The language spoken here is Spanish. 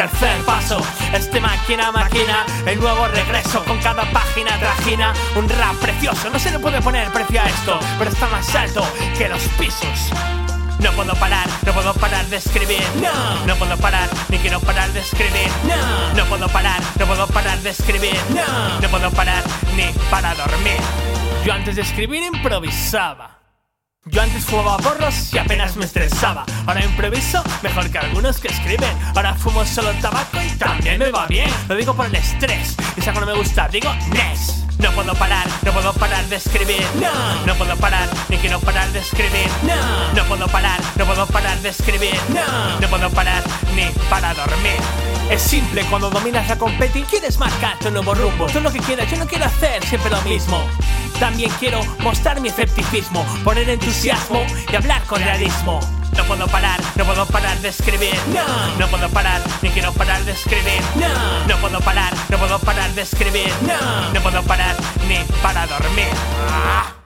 Tercer paso, este máquina máquina, el nuevo regreso con cada página trajina un rap precioso. No se le puede poner precio a esto, pero está más alto que los pisos. No puedo parar, no puedo parar de escribir. No, no puedo parar, ni quiero parar de escribir. No, no puedo parar, no puedo parar de escribir. No, no puedo parar ni para dormir. Yo antes de escribir improvisaba. Yo antes fumaba porros y apenas me estresaba. Ahora improviso mejor que algunos que escriben. Ahora fumo solo tabaco y también me va bien. Lo digo por el estrés. Y si algo no me gusta, digo next. No puedo parar, no puedo parar de escribir. No, no puedo parar, ni quiero parar de escribir. No, no puedo parar, no puedo parar de escribir. No, no puedo parar ni para dormir. Es simple cuando dominas la competi, quieres marcar tu nuevo rumbo. Tú lo que quieras, yo no quiero hacer siempre lo mismo. También quiero mostrar mi escepticismo, poner entusiasmo y hablar con realismo. No puedo parar, no puedo parar de escribir. No, no puedo parar, ni quiero parar de escribir. No, no puedo parar, no puedo parar de escribir. No, no puedo parar ni para dormir. Ah.